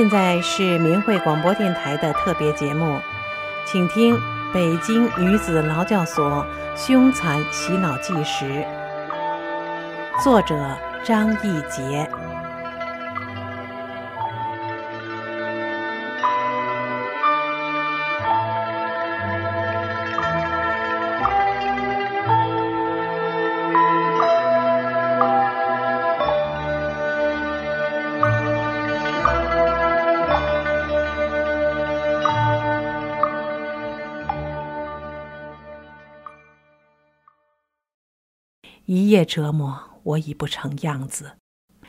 现在是明慧广播电台的特别节目，请听《北京女子劳教所凶残洗脑纪实》，作者张义杰。一夜折磨，我已不成样子。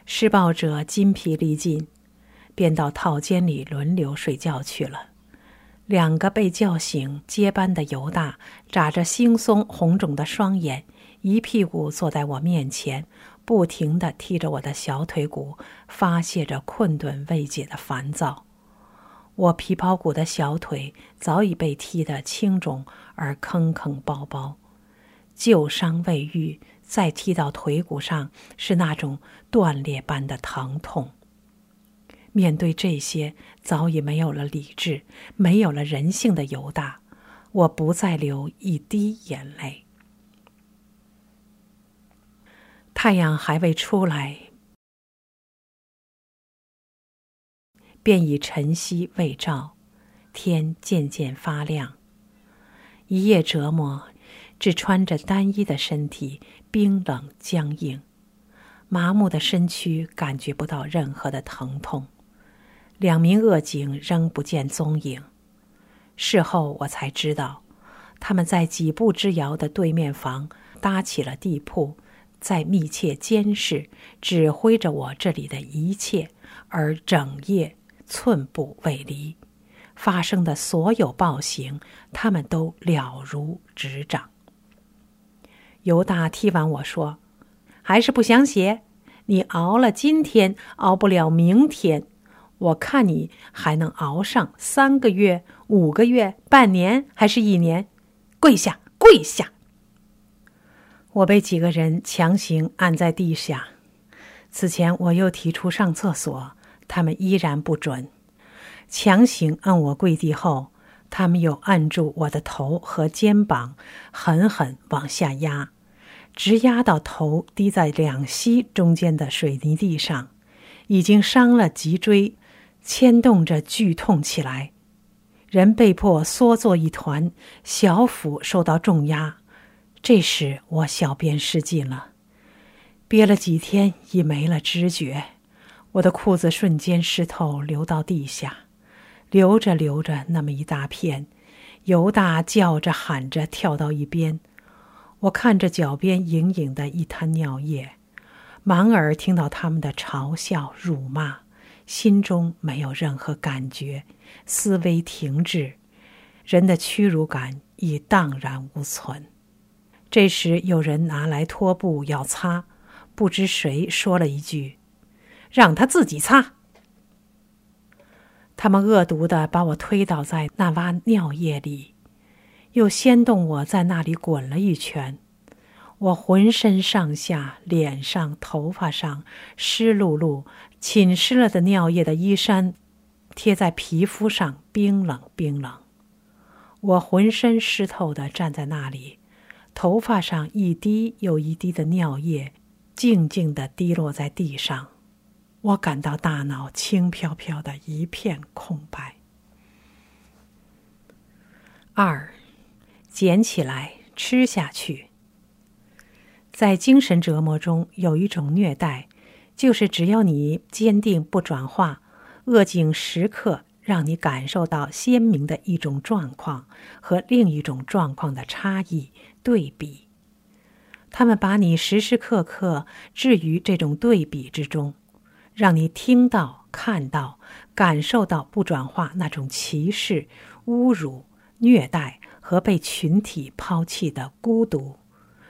施暴者筋疲力尽，便到套间里轮流睡觉去了。两个被叫醒接班的犹大，眨着惺忪红肿的双眼，一屁股坐在我面前，不停地踢着我的小腿骨，发泄着困顿未解的烦躁。我皮包骨的小腿早已被踢得青肿而坑坑包包，旧伤未愈。再踢到腿骨上，是那种断裂般的疼痛。面对这些早已没有了理智、没有了人性的犹大，我不再流一滴眼泪。太阳还未出来，便已晨曦未照，天渐渐发亮。一夜折磨。只穿着单衣的身体冰冷僵硬，麻木的身躯感觉不到任何的疼痛。两名恶警仍不见踪影。事后我才知道，他们在几步之遥的对面房搭起了地铺，在密切监视、指挥着我这里的一切，而整夜寸步未离。发生的所有暴行，他们都了如指掌。犹大踢完我说：“还是不想写？你熬了今天，熬不了明天。我看你还能熬上三个月、五个月、半年，还是一年？跪下，跪下！”我被几个人强行按在地下。此前我又提出上厕所，他们依然不准。强行按我跪地后。他们又按住我的头和肩膀，狠狠往下压，直压到头低在两膝中间的水泥地上，已经伤了脊椎，牵动着剧痛起来，人被迫缩作一团，小腹受到重压。这时我小便失禁了，憋了几天已没了知觉，我的裤子瞬间湿透，流到地下。流着流着，那么一大片，犹大叫着喊着跳到一边。我看着脚边隐隐的一滩尿液，满耳听到他们的嘲笑辱骂，心中没有任何感觉，思维停滞，人的屈辱感已荡然无存。这时有人拿来拖布要擦，不知谁说了一句：“让他自己擦。”他们恶毒的把我推倒在那洼尿液里，又掀动我在那里滚了一圈。我浑身上下、脸上、头发上湿漉漉、浸湿了的尿液的衣衫贴在皮肤上，冰冷冰冷。我浑身湿透的站在那里，头发上一滴又一滴的尿液静静的滴落在地上。我感到大脑轻飘飘的一片空白。二，捡起来吃下去。在精神折磨中，有一种虐待，就是只要你坚定不转化，恶境时刻让你感受到鲜明的一种状况和另一种状况的差异对比。他们把你时时刻刻置于这种对比之中。让你听到、看到、感受到不转化那种歧视、侮辱、虐待和被群体抛弃的孤独。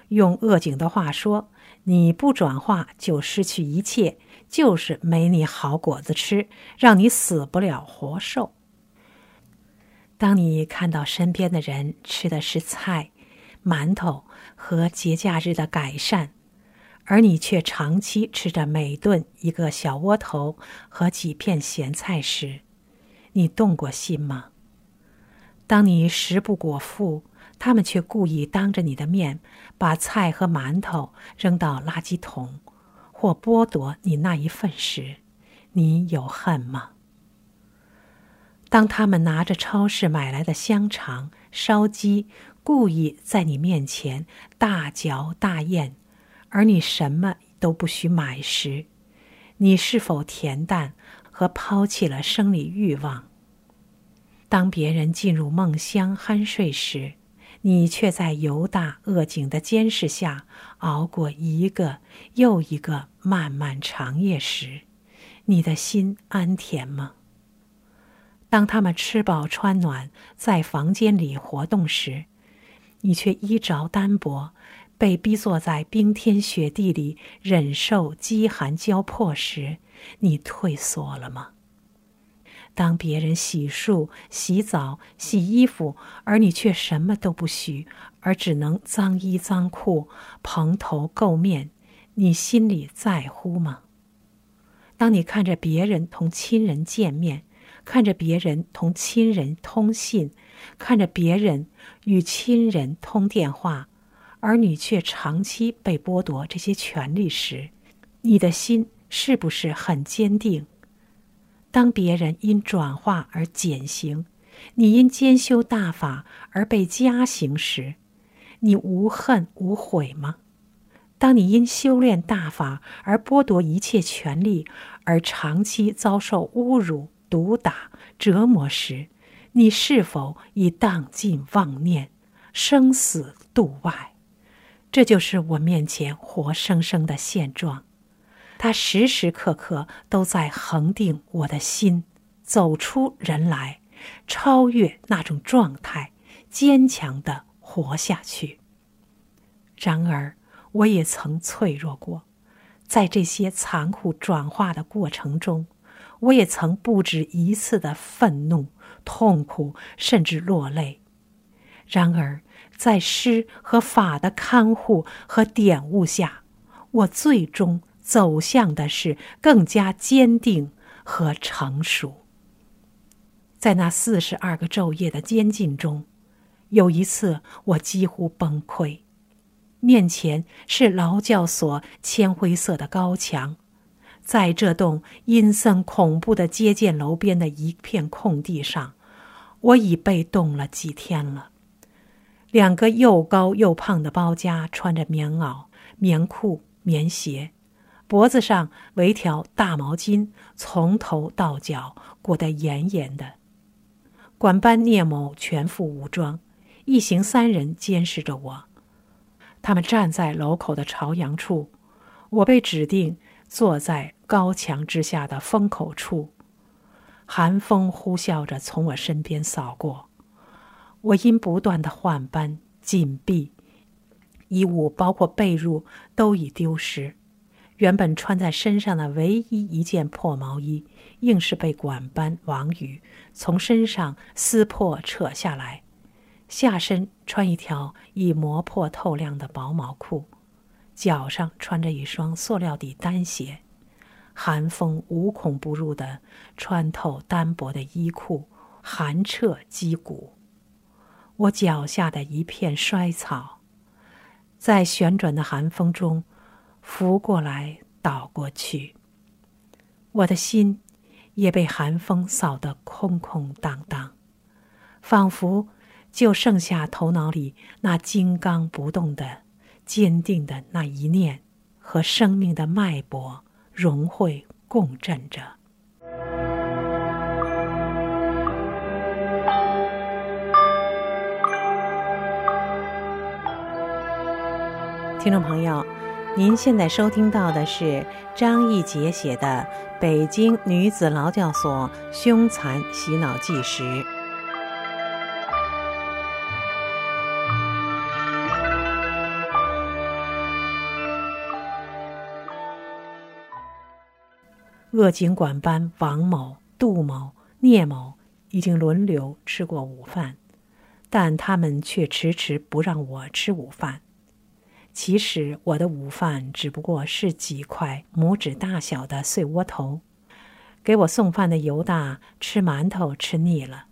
用恶警的话说，你不转化就失去一切，就是没你好果子吃，让你死不了活受。当你看到身边的人吃的是菜、馒头和节假日的改善。而你却长期吃着每顿一个小窝头和几片咸菜时，你动过心吗？当你食不果腹，他们却故意当着你的面把菜和馒头扔到垃圾桶，或剥夺你那一份时，你有恨吗？当他们拿着超市买来的香肠、烧鸡，故意在你面前大嚼大咽，而你什么都不许买时，你是否恬淡和抛弃了生理欲望？当别人进入梦乡酣睡时，你却在犹大恶警的监视下熬过一个又一个漫漫长夜时，你的心安恬吗？当他们吃饱穿暖，在房间里活动时，你却衣着单薄，被逼坐在冰天雪地里忍受饥寒交迫时，你退缩了吗？当别人洗漱、洗澡、洗衣服，而你却什么都不许，而只能脏衣脏裤、蓬头垢面，你心里在乎吗？当你看着别人同亲人见面，看着别人同亲人通信，看着别人与亲人通电话，而你却长期被剥夺这些权利时，你的心是不是很坚定？当别人因转化而减刑，你因兼修大法而被加刑时，你无恨无悔吗？当你因修炼大法而剥夺一切权利，而长期遭受侮辱？毒打、折磨时，你是否已荡尽妄念，生死度外？这就是我面前活生生的现状。他时时刻刻都在恒定我的心，走出人来，超越那种状态，坚强的活下去。然而，我也曾脆弱过，在这些残酷转化的过程中。我也曾不止一次的愤怒、痛苦，甚至落泪。然而，在诗和法的看护和点悟下，我最终走向的是更加坚定和成熟。在那四十二个昼夜的监禁中，有一次我几乎崩溃，面前是劳教所铅灰色的高墙。在这栋阴森恐怖的接见楼边的一片空地上，我已被冻了几天了。两个又高又胖的包家穿着棉袄、棉裤、棉鞋，脖子上围条大毛巾，从头到脚裹得严严的。管班聂某全副武装，一行三人监视着我。他们站在楼口的朝阳处，我被指定。坐在高墙之下的风口处，寒风呼啸着从我身边扫过。我因不断的换班紧闭，衣物包括被褥都已丢失。原本穿在身上的唯一一件破毛衣，硬是被管班王宇从身上撕破扯下来。下身穿一条已磨破透亮的薄毛裤。脚上穿着一双塑料底单鞋，寒风无孔不入的穿透单薄的衣裤，寒彻肌骨。我脚下的一片衰草，在旋转的寒风中拂过来倒过去。我的心也被寒风扫得空空荡荡，仿佛就剩下头脑里那金刚不动的。坚定的那一念，和生命的脉搏融汇共振着。听众朋友，您现在收听到的是张义杰写的《北京女子劳教所凶残洗脑纪实》。恶警管班王某、杜某、聂某已经轮流吃过午饭，但他们却迟迟不让我吃午饭。其实我的午饭只不过是几块拇指大小的碎窝头。给我送饭的犹大吃馒头吃腻了，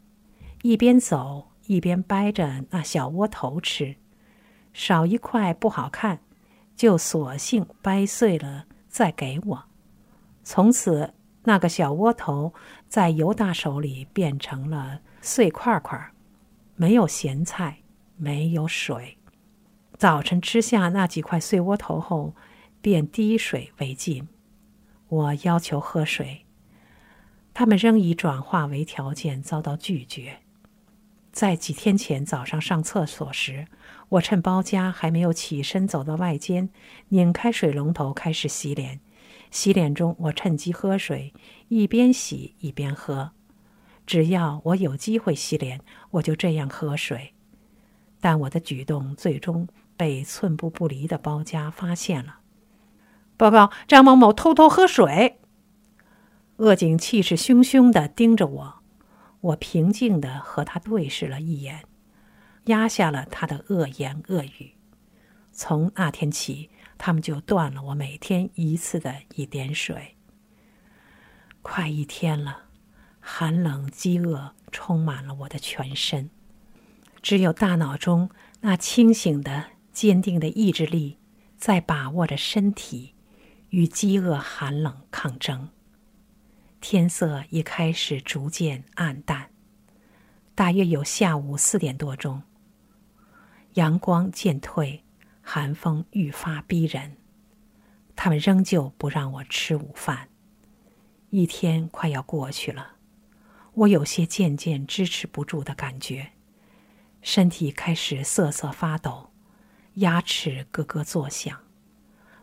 一边走一边掰着那小窝头吃，少一块不好看，就索性掰碎了再给我。从此，那个小窝头在犹大手里变成了碎块块，没有咸菜，没有水。早晨吃下那几块碎窝头后，便滴水为进。我要求喝水。他们仍以转化为条件遭到拒绝。在几天前早上上厕所时，我趁包家还没有起身走到外间，拧开水龙头开始洗脸。洗脸中，我趁机喝水，一边洗一边喝。只要我有机会洗脸，我就这样喝水。但我的举动最终被寸步不离的包家发现了。报告：张某某偷偷喝水。恶警气势汹汹地盯着我，我平静地和他对视了一眼，压下了他的恶言恶语。从那天起，他们就断了我每天一次的一点水。快一天了，寒冷、饥饿充满了我的全身，只有大脑中那清醒的、坚定的意志力在把握着身体与饥饿、寒冷抗争。天色已开始逐渐暗淡，大约有下午四点多钟。阳光渐退，寒风愈发逼人。他们仍旧不让我吃午饭。一天快要过去了，我有些渐渐支持不住的感觉，身体开始瑟瑟发抖，牙齿咯咯作响。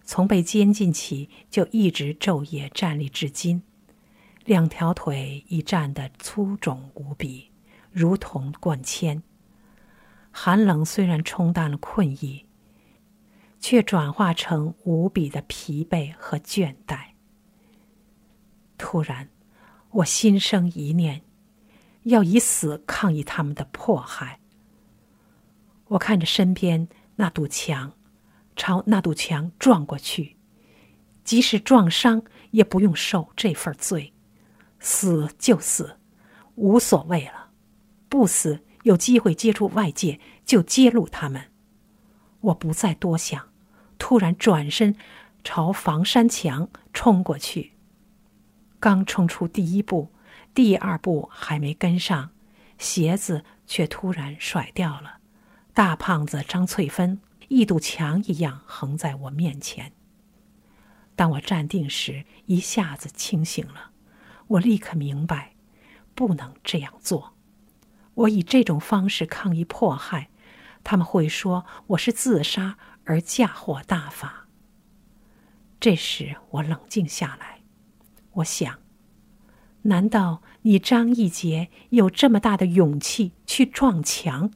从被监禁起，就一直昼夜站立至今。两条腿已站得粗肿无比，如同灌铅。寒冷虽然冲淡了困意，却转化成无比的疲惫和倦怠。突然，我心生一念，要以死抗议他们的迫害。我看着身边那堵墙，朝那堵墙撞过去，即使撞伤，也不用受这份罪。死就死，无所谓了；不死，有机会接触外界，就揭露他们。我不再多想，突然转身朝房山墙冲过去。刚冲出第一步，第二步还没跟上，鞋子却突然甩掉了。大胖子张翠芬一堵墙一样横在我面前。当我站定时，一下子清醒了。我立刻明白，不能这样做。我以这种方式抗议迫害，他们会说我是自杀而嫁祸大法。这时我冷静下来，我想：难道你张义杰有这么大的勇气去撞墙，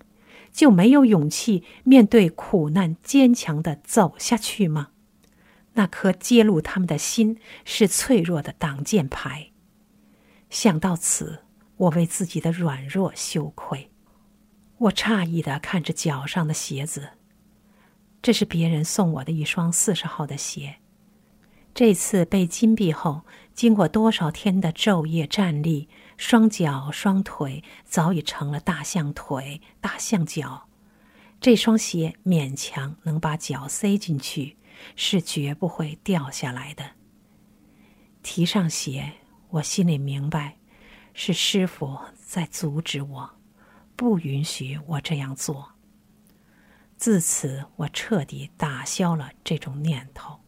就没有勇气面对苦难，坚强的走下去吗？那颗揭露他们的心是脆弱的挡箭牌。想到此，我为自己的软弱羞愧。我诧异的看着脚上的鞋子，这是别人送我的一双四十号的鞋。这次被金币后，经过多少天的昼夜站立，双脚双腿早已成了大象腿、大象脚。这双鞋勉强能把脚塞进去，是绝不会掉下来的。提上鞋。我心里明白，是师傅在阻止我，不允许我这样做。自此，我彻底打消了这种念头。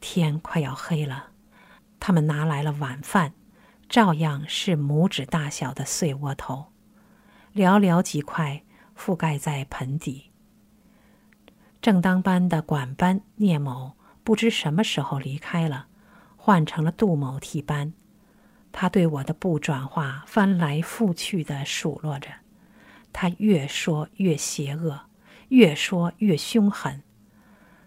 天快要黑了，他们拿来了晚饭，照样是拇指大小的碎窝头，寥寥几块覆盖在盆底。正当班的管班聂某不知什么时候离开了。换成了杜某替班，他对我的不转化翻来覆去的数落着，他越说越邪恶，越说越凶狠。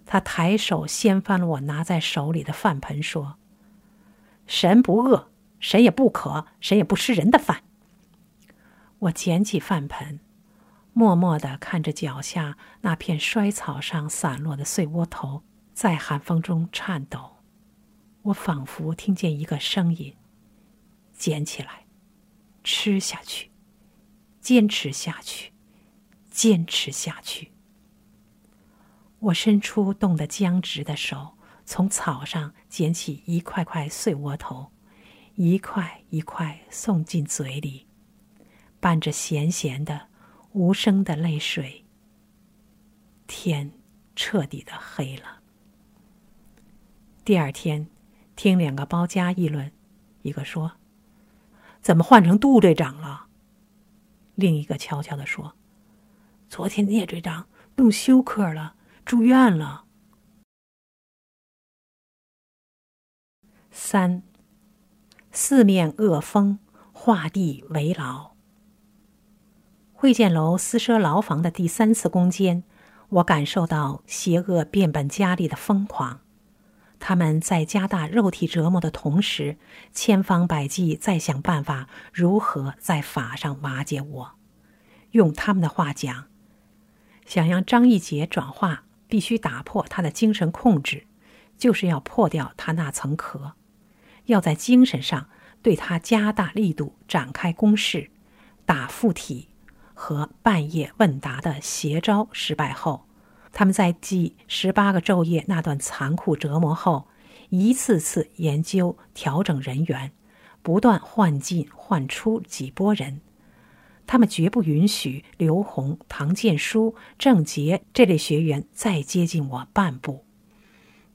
他抬手掀翻了我拿在手里的饭盆，说：“神不饿，谁也不渴，谁也不吃人的饭。”我捡起饭盆，默默地看着脚下那片衰草上散落的碎窝头在寒风中颤抖。我仿佛听见一个声音：“捡起来，吃下去，坚持下去，坚持下去。”我伸出冻得僵直的手，从草上捡起一块块碎窝头，一块一块送进嘴里，伴着咸咸的。无声的泪水。天彻底的黑了。第二天，听两个包家议论，一个说：“怎么换成杜队长了？”另一个悄悄的说：“昨天聂队长弄休克了，住院了。”三，四面恶风，画地为牢。会见楼私设牢房的第三次攻坚，我感受到邪恶变本加厉的疯狂。他们在加大肉体折磨的同时，千方百计在想办法如何在法上瓦解我。用他们的话讲，想让张义杰转化，必须打破他的精神控制，就是要破掉他那层壳，要在精神上对他加大力度展开攻势，打附体。和半夜问答的邪招失败后，他们在继十八个昼夜那段残酷折磨后，一次次研究调整人员，不断换进换出几波人。他们绝不允许刘红、唐建书、郑杰这类学员再接近我半步。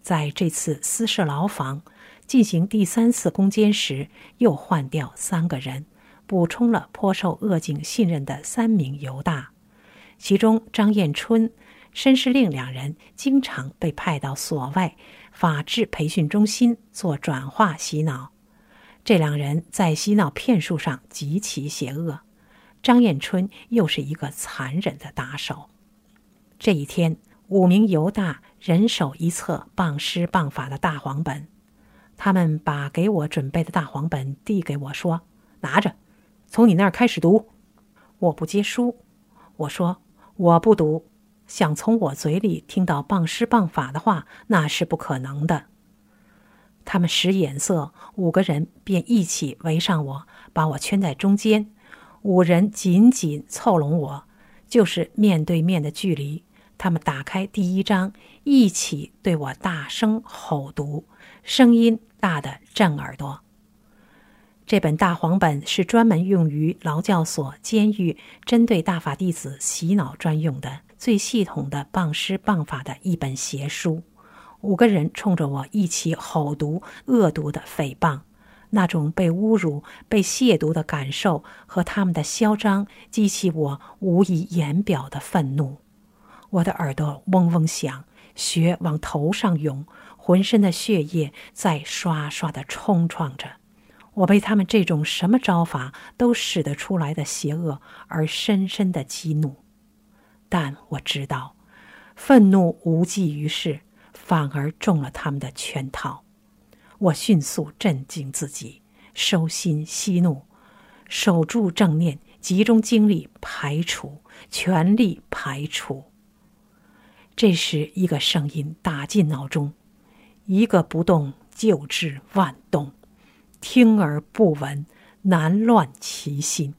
在这次私设牢房进行第三次攻坚时，又换掉三个人。补充了颇受鄂警信任的三名犹大，其中张彦春、申世令两人经常被派到所外法制培训中心做转化洗脑。这两人在洗脑骗术上极其邪恶，张彦春又是一个残忍的打手。这一天，五名犹大人手一册谤师谤法的大黄本，他们把给我准备的大黄本递给我说：“拿着。”从你那儿开始读，我不接书。我说我不读，想从我嘴里听到谤师谤法的话，那是不可能的。他们使眼色，五个人便一起围上我，把我圈在中间。五人紧紧凑拢我，就是面对面的距离。他们打开第一章，一起对我大声吼读，声音大得震耳朵。这本大黄本是专门用于劳教所、监狱针对大法弟子洗脑专用的最系统的谤师谤法的一本邪书。五个人冲着我一起吼读、恶毒的诽谤，那种被侮辱、被亵渎的感受和他们的嚣张，激起我无以言表的愤怒。我的耳朵嗡嗡响，血往头上涌，浑身的血液在刷刷地冲撞着。我被他们这种什么招法都使得出来的邪恶而深深的激怒，但我知道，愤怒无济于事，反而中了他们的圈套。我迅速镇静自己，收心息怒，守住正念，集中精力排除，全力排除。这时，一个声音打进脑中：“一个不动，就致万动。”听而不闻，难乱其心。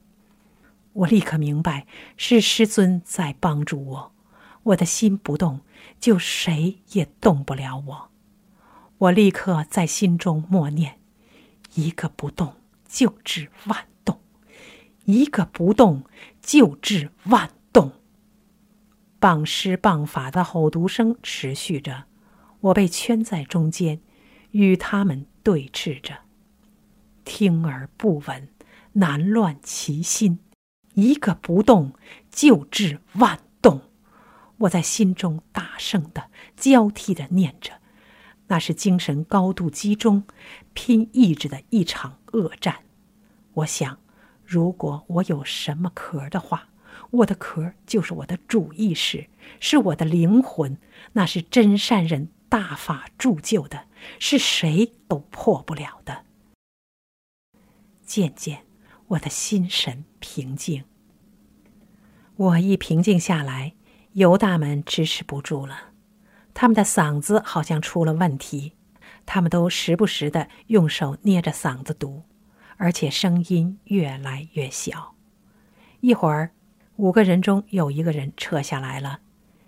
我立刻明白是师尊在帮助我。我的心不动，就谁也动不了我。我立刻在心中默念：一个不动，就致万动；一个不动，就致万动。谤师谤法的吼读声持续着，我被圈在中间，与他们对峙着。听而不闻，难乱其心。一个不动，就致万动。我在心中大声的、交替的念着，那是精神高度集中、拼意志的一场恶战。我想，如果我有什么壳的话，我的壳就是我的主意识，是我的灵魂，那是真善人大法铸就的，是谁都破不了的。渐渐，我的心神平静。我一平静下来，犹大们支持不住了，他们的嗓子好像出了问题，他们都时不时的用手捏着嗓子读，而且声音越来越小。一会儿，五个人中有一个人撤下来了，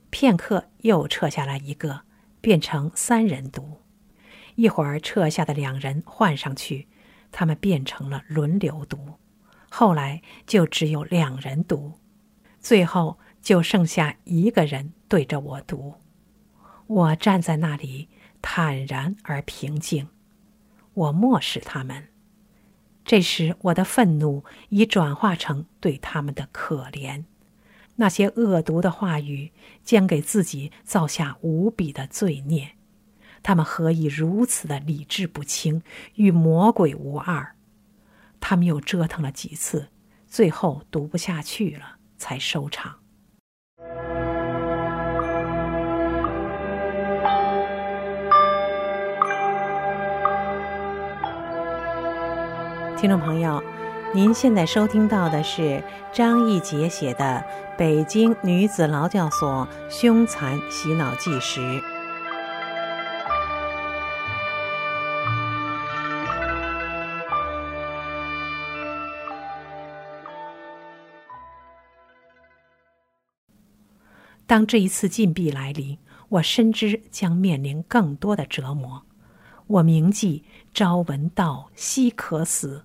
片刻又撤下来一个，变成三人读。一会儿撤下的两人换上去，他们变成了轮流读。后来就只有两人读。最后就剩下一个人对着我读，我站在那里坦然而平静，我漠视他们。这时我的愤怒已转化成对他们的可怜，那些恶毒的话语将给自己造下无比的罪孽。他们何以如此的理智不清，与魔鬼无二？他们又折腾了几次，最后读不下去了。才收场。听众朋友，您现在收听到的是张义杰写的《北京女子劳教所凶残洗脑纪实》。当这一次禁闭来临，我深知将面临更多的折磨。我铭记“朝闻道，夕可死”，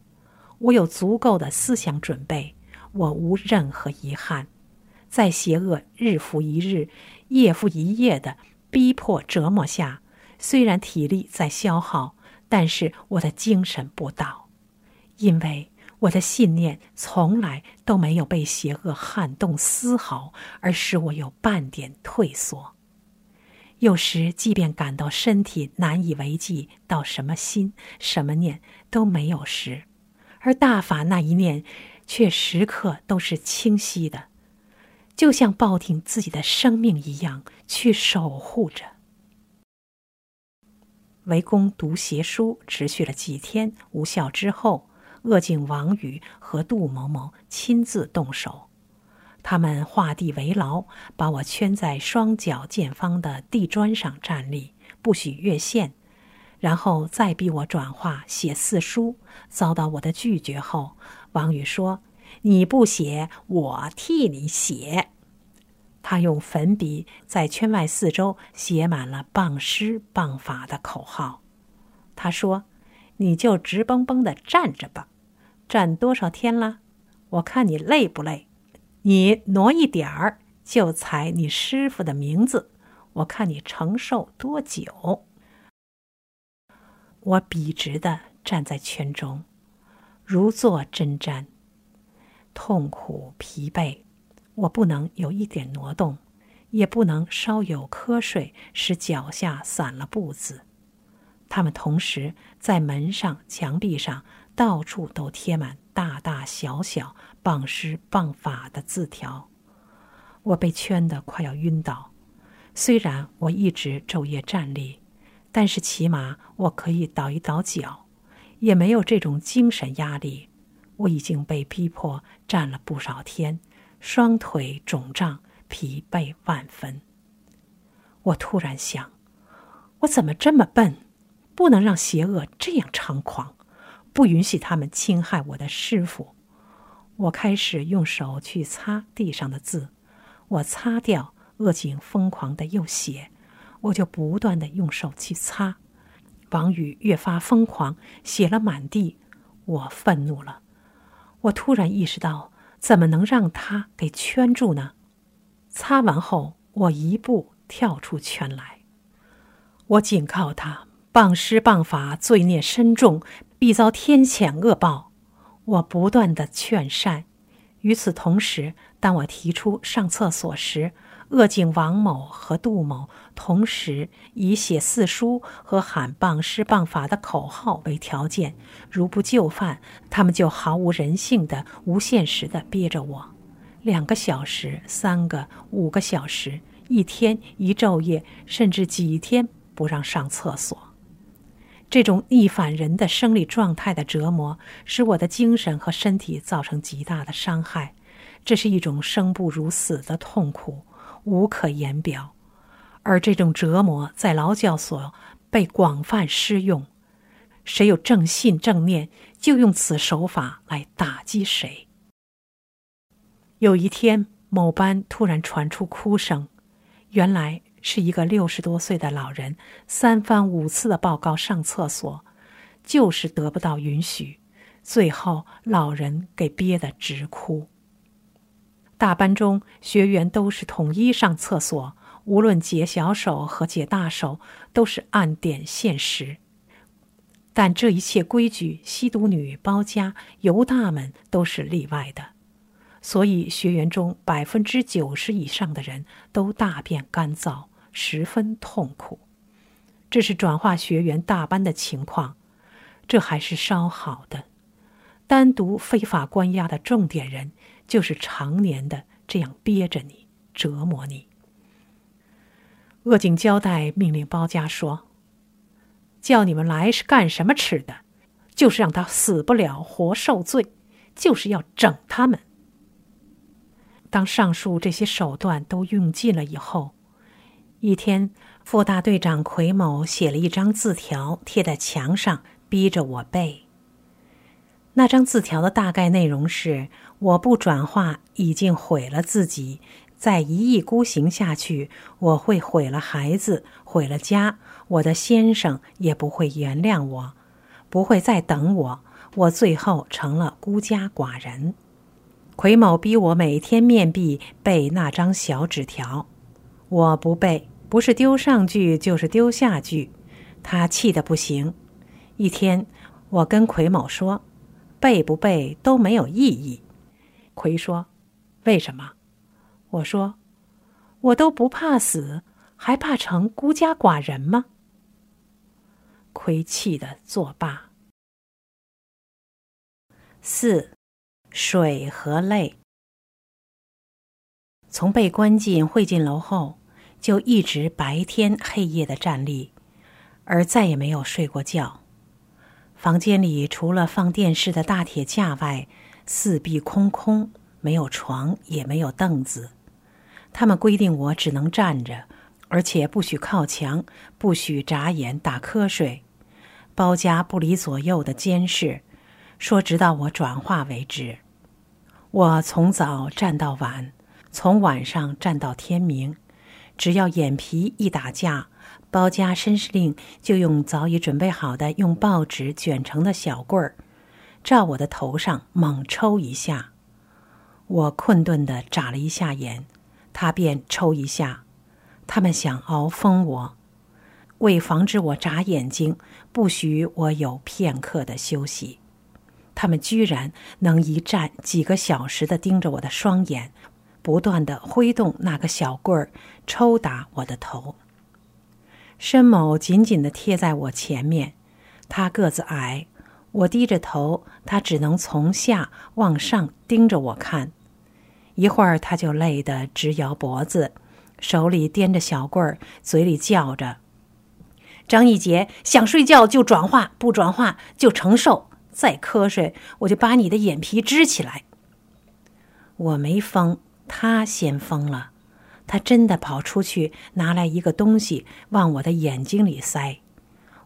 我有足够的思想准备，我无任何遗憾。在邪恶日复一日、夜复一夜的逼迫折磨下，虽然体力在消耗，但是我的精神不倒，因为。我的信念从来都没有被邪恶撼动丝毫，而使我有半点退缩。有时，即便感到身体难以为继，到什么心、什么念都没有时，而大法那一念却时刻都是清晰的，就像抱定自己的生命一样去守护着。围攻读邪书持续了几天，无效之后。恶境王宇和杜某某亲自动手，他们画地为牢，把我圈在双脚见方的地砖上站立，不许越线，然后再逼我转化写四书。遭到我的拒绝后，王宇说：“你不写，我替你写。”他用粉笔在圈外四周写满了“谤师谤法”的口号。他说：“你就直绷绷的站着吧。”站多少天了？我看你累不累？你挪一点儿就踩你师傅的名字，我看你承受多久？我笔直的站在圈中，如坐针毡，痛苦疲惫。我不能有一点挪动，也不能稍有瞌睡，使脚下散了步子。他们同时在门上、墙壁上。到处都贴满大大小小谤师谤法的字条，我被圈得快要晕倒。虽然我一直昼夜站立，但是起码我可以倒一倒脚，也没有这种精神压力。我已经被逼迫站了不少天，双腿肿胀，疲惫万分。我突然想，我怎么这么笨，不能让邪恶这样猖狂？不允许他们侵害我的师傅。我开始用手去擦地上的字，我擦掉恶警疯狂的又写，我就不断的用手去擦。王宇越发疯狂，写了满地。我愤怒了，我突然意识到，怎么能让他给圈住呢？擦完后，我一步跳出圈来，我警告他。谤师谤法，罪孽深重，必遭天谴恶报。我不断的劝善。与此同时，当我提出上厕所时，恶警王某和杜某同时以写四书和喊棒施棒法的口号为条件，如不就范，他们就毫无人性的、无现实的憋着我，两个小时、三个、五个小时，一天一昼夜，甚至几天不让上厕所。这种逆反人的生理状态的折磨，使我的精神和身体造成极大的伤害。这是一种生不如死的痛苦，无可言表。而这种折磨在劳教所被广泛施用，谁有正信正念，就用此手法来打击谁。有一天，某班突然传出哭声，原来是一个六十多岁的老人三番五次的报告上厕所，就是得不到允许，最后老人给憋得直哭。大班中学员都是统一上厕所。无论解小手和解大手，都是按点限时。但这一切规矩，吸毒女、包家、犹大们都是例外的。所以学员中百分之九十以上的人都大便干燥，十分痛苦。这是转化学员大班的情况，这还是稍好的。单独非法关押的重点人，就是常年的这样憋着你，折磨你。恶警交代命令包家说：“叫你们来是干什么吃的？就是让他死不了，活受罪，就是要整他们。”当上述这些手段都用尽了以后，一天，副大队长奎某写了一张字条贴在墙上，逼着我背。那张字条的大概内容是：我不转化，已经毁了自己。再一意孤行下去，我会毁了孩子，毁了家。我的先生也不会原谅我，不会再等我。我最后成了孤家寡人。奎某逼我每天面壁背那张小纸条，我不背，不是丢上句就是丢下句。他气得不行。一天，我跟奎某说：“背不背都没有意义。”奎说：“为什么？”我说：“我都不怕死，还怕成孤家寡人吗？”亏气的作罢。四，水和泪。从被关进会进楼后，就一直白天黑夜的站立，而再也没有睡过觉。房间里除了放电视的大铁架外，四壁空空，没有床，也没有凳子。他们规定我只能站着，而且不许靠墙，不许眨眼、打瞌睡。包家不离左右的监视，说直到我转化为止。我从早站到晚，从晚上站到天明。只要眼皮一打架，包家绅士令就用早已准备好的用报纸卷成的小棍儿，照我的头上猛抽一下。我困顿的眨了一下眼。他便抽一下，他们想熬疯我，为防止我眨眼睛，不许我有片刻的休息。他们居然能一站几个小时的盯着我的双眼，不断的挥动那个小棍儿，抽打我的头。申某紧紧的贴在我前面，他个子矮，我低着头，他只能从下往上盯着我看。一会儿，他就累得直摇脖子，手里掂着小棍儿，嘴里叫着：“张一杰，想睡觉就转化，不转化就承受。再瞌睡，我就把你的眼皮支起来。”我没疯，他先疯了。他真的跑出去拿来一个东西往我的眼睛里塞。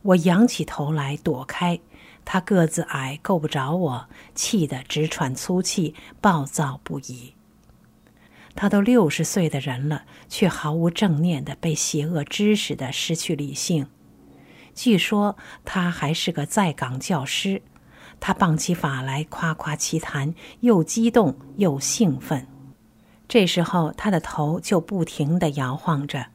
我仰起头来躲开，他个子矮，够不着我，气得直喘粗气，暴躁不已。他都六十岁的人了，却毫无正念的被邪恶知识的失去理性。据说他还是个在岗教师，他棒起法来夸夸其谈，又激动又兴奋。这时候他的头就不停的摇晃着，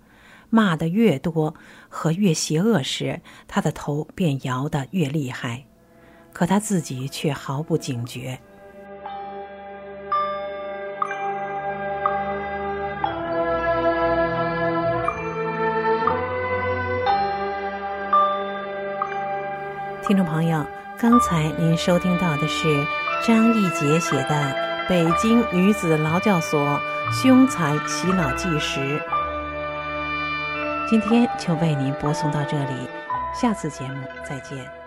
骂的越多和越邪恶时，他的头便摇得越厉害，可他自己却毫不警觉。听众朋友，刚才您收听到的是张义杰写的《北京女子劳教所凶残洗脑纪实》。今天就为您播送到这里，下次节目再见。